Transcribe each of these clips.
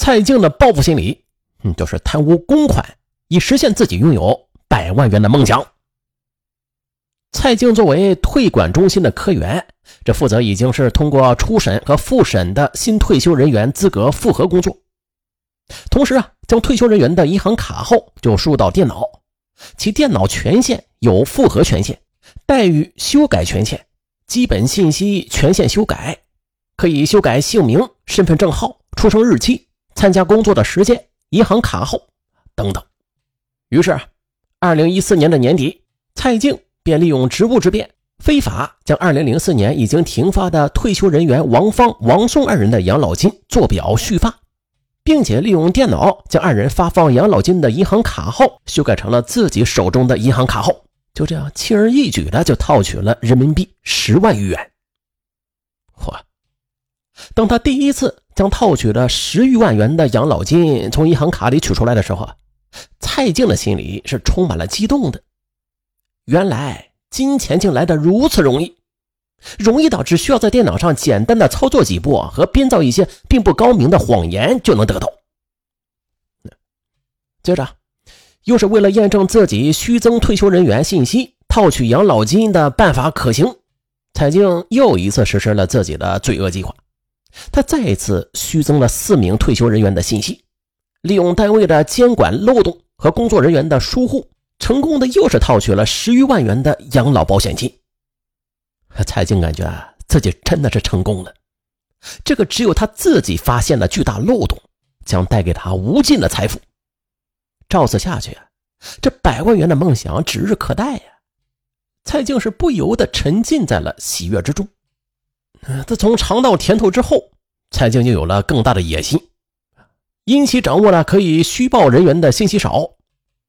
蔡静的报复心理，嗯，就是贪污公款，以实现自己拥有百万元的梦想。蔡静作为退管中心的科员，这负责已经是通过初审和复审的新退休人员资格复核工作，同时啊，将退休人员的银行卡号就输入到电脑，其电脑权限有复核权限、待遇修改权限、基本信息权限修改，可以修改姓名、身份证号、出生日期。参加工作的时间、银行卡号等等。于是，二零一四年的年底，蔡静便利用职务之便，非法将二零零四年已经停发的退休人员王芳、王松二人的养老金做表续发，并且利用电脑将二人发放养老金的银行卡号修改成了自己手中的银行卡号。就这样，轻而易举的就套取了人民币十万余元。嚯！当他第一次。将套取了十余万元的养老金从银行卡里取出来的时候，蔡静的心里是充满了激动的。原来金钱竟来得如此容易，容易到只需要在电脑上简单的操作几步和编造一些并不高明的谎言就能得到。接着，又是为了验证自己虚增退休人员信息套取养老金的办法可行，蔡静又一次实施了自己的罪恶计划。他再一次虚增了四名退休人员的信息，利用单位的监管漏洞和工作人员的疏忽，成功的又是套取了十余万元的养老保险金。蔡静感觉自己真的是成功了，这个只有他自己发现的巨大漏洞，将带给他无尽的财富。照此下去，这百万元的梦想指日可待呀！蔡静是不由得沉浸在了喜悦之中。自从尝到甜头之后，蔡静就有了更大的野心。因其掌握了可以虚报人员的信息少，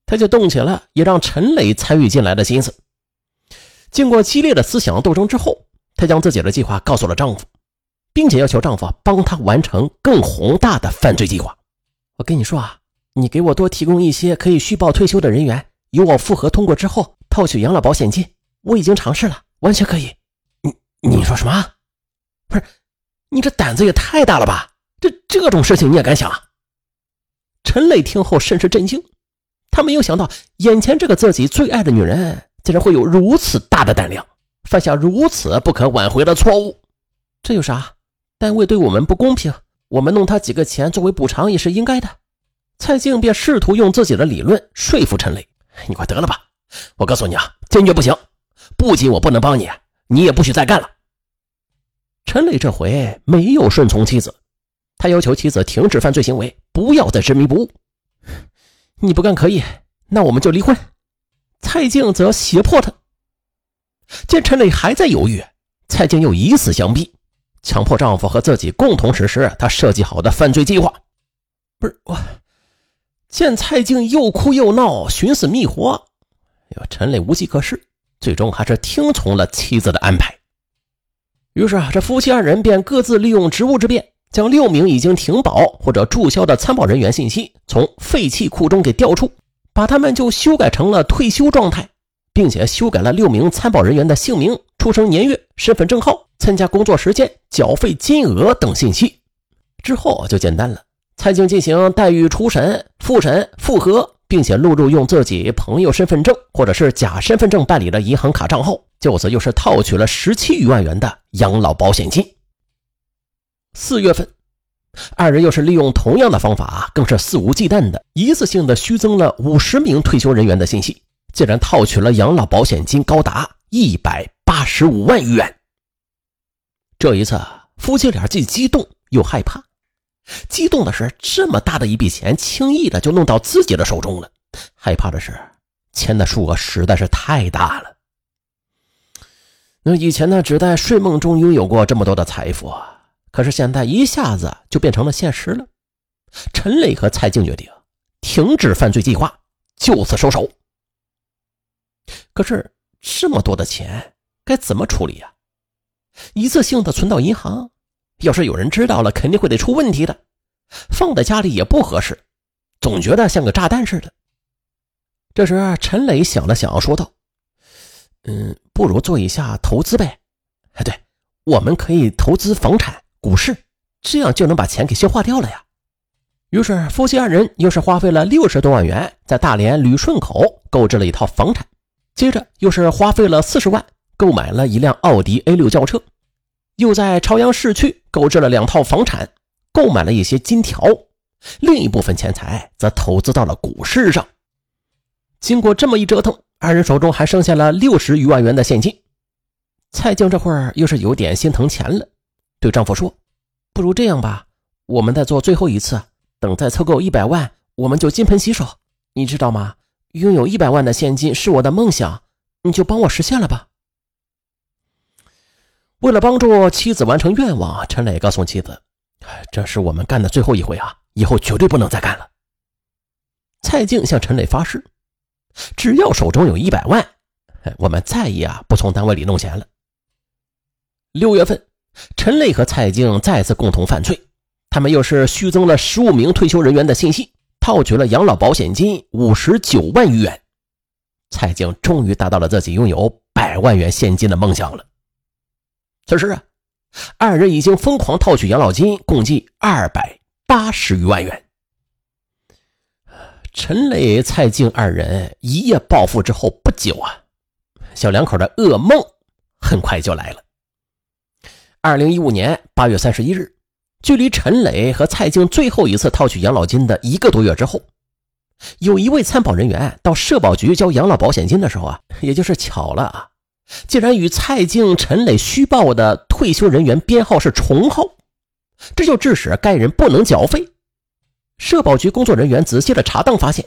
他就动起了也让陈磊参与进来的心思。经过激烈的思想斗争之后，她将自己的计划告诉了丈夫，并且要求丈夫帮她完成更宏大的犯罪计划。我跟你说啊，你给我多提供一些可以虚报退休的人员，由我复核通过之后套取养老保险金，我已经尝试了，完全可以。你你说什么？不是，你这胆子也太大了吧！这这种事情你也敢想？陈磊听后甚是震惊，他没有想到眼前这个自己最爱的女人，竟然会有如此大的胆量，犯下如此不可挽回的错误。这有啥？单位对我们不公平，我们弄他几个钱作为补偿也是应该的。蔡静便试图用自己的理论说服陈磊：“你快得了吧！我告诉你啊，坚决不行！不仅我不能帮你，你也不许再干了。”陈磊这回没有顺从妻子，他要求妻子停止犯罪行为，不要再执迷不悟。你不干可以，那我们就离婚。蔡静则胁迫他。见陈磊还在犹豫，蔡静又以死相逼，强迫丈夫和自己共同实施他设计好的犯罪计划。不是我，见蔡静又哭又闹，寻死觅活，陈磊无计可施，最终还是听从了妻子的安排。于是啊，这夫妻二人便各自利用职务之便，将六名已经停保或者注销的参保人员信息从废弃库中给调出，把他们就修改成了退休状态，并且修改了六名参保人员的姓名、出生年月、身份证号、参加工作时间、缴费金额等信息。之后就简单了，蔡静进行待遇初审、复审、复核，并且录入用自己朋友身份证或者是假身份证办理的银行卡账号。就此又是套取了十七余万元的养老保险金。四月份，二人又是利用同样的方法，更是肆无忌惮的一次性的虚增了五十名退休人员的信息，竟然套取了养老保险金高达一百八十五万余元。这一次，夫妻俩既激动又害怕。激动的是，这么大的一笔钱轻易的就弄到自己的手中了；害怕的是，钱的数额实在是太大了。那以前呢，只在睡梦中拥有过这么多的财富，可是现在一下子就变成了现实了。陈磊和蔡静决定停止犯罪计划，就此收手。可是这么多的钱该怎么处理呀？一次性的存到银行，要是有人知道了，肯定会得出问题的。放在家里也不合适，总觉得像个炸弹似的。这时，陈磊想了想，说道。嗯，不如做一下投资呗。哎，对，我们可以投资房产、股市，这样就能把钱给消化掉了呀。于是夫妻二人又是花费了六十多万元，在大连旅顺口购置了一套房产，接着又是花费了四十万购买了一辆奥迪 A 六轿车，又在朝阳市区购置了两套房产，购买了一些金条，另一部分钱财则投资到了股市上。经过这么一折腾，二人手中还剩下了六十余万元的现金。蔡静这会儿又是有点心疼钱了，对丈夫说：“不如这样吧，我们再做最后一次，等再凑够一百万，我们就金盆洗手。你知道吗？拥有一百万的现金是我的梦想，你就帮我实现了吧。”为了帮助妻子完成愿望，陈磊告诉妻子：“这是我们干的最后一回啊，以后绝对不能再干了。”蔡静向陈磊发誓：“只要手中有一百万，我们再也啊不从单位里弄钱了。”六月份，陈磊和蔡静再次共同犯罪，他们又是虚增了十五名退休人员的信息，套取了养老保险金五十九万余元。蔡静终于达到了自己拥有百万元现金的梦想了。此时啊，二人已经疯狂套取养老金，共计二百八十余万元。陈磊、蔡静二人一夜暴富之后不久啊，小两口的噩梦很快就来了。二零一五年八月三十一日，距离陈磊和蔡静最后一次套取养老金的一个多月之后，有一位参保人员到社保局交养老保险金的时候啊，也就是巧了啊，竟然与蔡静、陈磊虚报的退休人员编号是重号，这就致使该人不能缴费。社保局工作人员仔细的查档，发现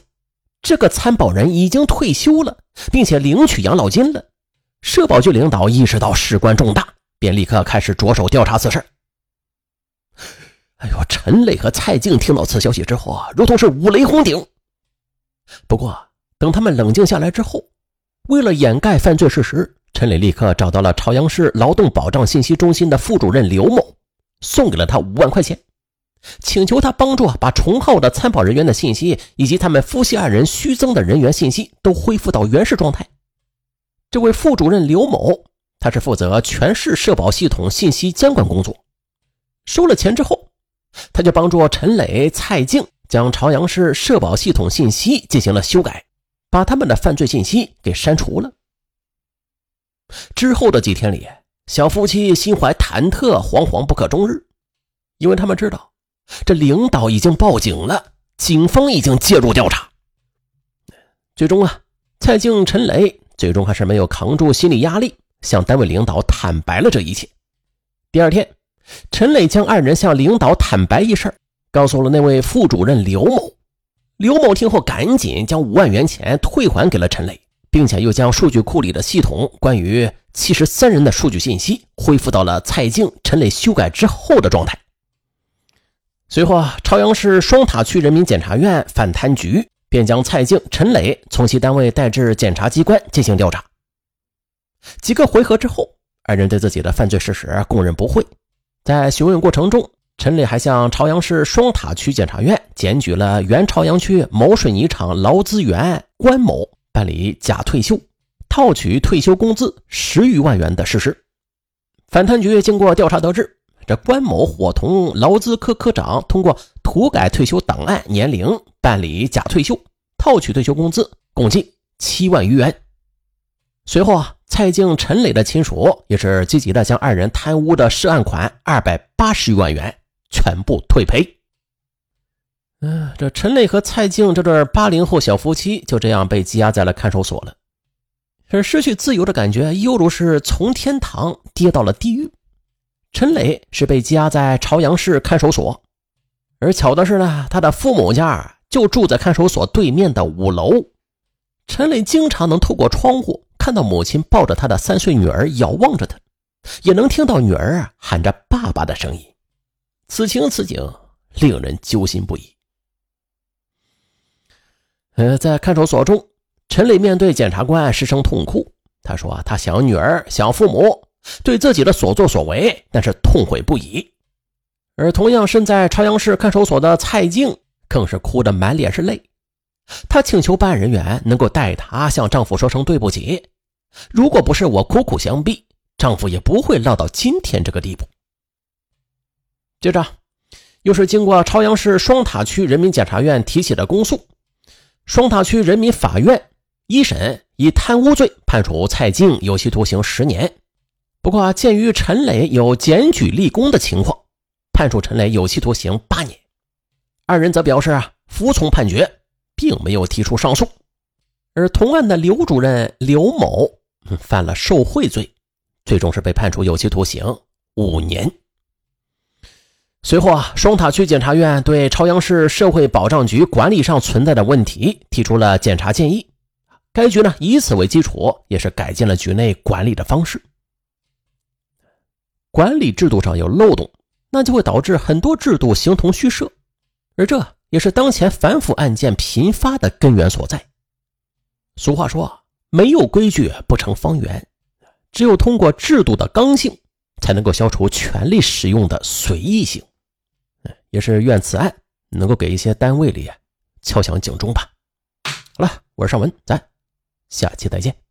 这个参保人已经退休了，并且领取养老金了。社保局领导意识到事关重大。便立刻开始着手调查此事。哎呦，陈磊和蔡静听到此消息之后啊，如同是五雷轰顶。不过，等他们冷静下来之后，为了掩盖犯罪事实，陈磊立刻找到了朝阳市劳动保障信息中心的副主任刘某，送给了他五万块钱，请求他帮助把重号的参保人员的信息以及他们夫妻二人虚增的人员信息都恢复到原始状态。这位副主任刘某。他是负责全市社保系统信息监管工作，收了钱之后，他就帮助陈磊、蔡静将朝阳市社保系统信息进行了修改，把他们的犯罪信息给删除了。之后的几天里，小夫妻心怀忐忑，惶惶不可终日，因为他们知道这领导已经报警了，警方已经介入调查。最终啊，蔡静、陈磊最终还是没有扛住心理压力。向单位领导坦白了这一切。第二天，陈磊将二人向领导坦白一事，告诉了那位副主任刘某。刘某听后，赶紧将五万元钱退还给了陈磊，并且又将数据库里的系统关于七十三人的数据信息恢复到了蔡静、陈磊修改之后的状态。随后啊，朝阳市双塔区人民检察院反贪局便将蔡静、陈磊从其单位带至检察机关进行调查。几个回合之后，二人对自己的犯罪事实供认不讳。在询问过程中，陈磊还向朝阳市双塔区检察院检举了原朝阳区某水泥厂劳资员关某办理假退休、套取退休工资十余万元的事实。反贪局经过调查得知，这关某伙同劳资科科长通过涂改退休档案年龄办理假退休、套取退休工资，共计七万余元。随后啊。蔡静、陈磊的亲属也是积极的将二人贪污的涉案款二百八十余万元全部退赔。嗯，这陈磊和蔡静这对八零后小夫妻就这样被羁押在了看守所了。而失去自由的感觉，犹如是从天堂跌到了地狱。陈磊是被羁押在朝阳市看守所，而巧的是呢，他的父母家就住在看守所对面的五楼。陈磊经常能透过窗户。看到母亲抱着他的三岁女儿遥望着他，也能听到女儿喊着“爸爸”的声音。此情此景，令人揪心不已。呃，在看守所中，陈磊面对检察官失声痛哭。他说：“他想女儿，想父母，对自己的所作所为，但是痛悔不已。”而同样身在朝阳市看守所的蔡静，更是哭得满脸是泪。她请求办案人员能够代她向丈夫说声对不起。如果不是我苦苦相逼，丈夫也不会落到今天这个地步。接着，又是经过朝阳市双塔区人民检察院提起的公诉，双塔区人民法院一审以贪污罪判处蔡静有期徒刑十年。不过，鉴于陈磊有检举立功的情况，判处陈磊有期徒刑八年。二人则表示啊，服从判决，并没有提出上诉。而同案的刘主任刘某犯了受贿罪，最终是被判处有期徒刑五年。随后啊，双塔区检察院对朝阳市社会保障局管理上存在的问题提出了检查建议。该局呢，以此为基础，也是改进了局内管理的方式。管理制度上有漏洞，那就会导致很多制度形同虚设，而这也是当前反腐案件频发的根源所在。俗话说：“没有规矩不成方圆。”只有通过制度的刚性，才能够消除权力使用的随意性。也是愿此案能够给一些单位里敲响警钟吧。好了，我是尚文，咱下期再见。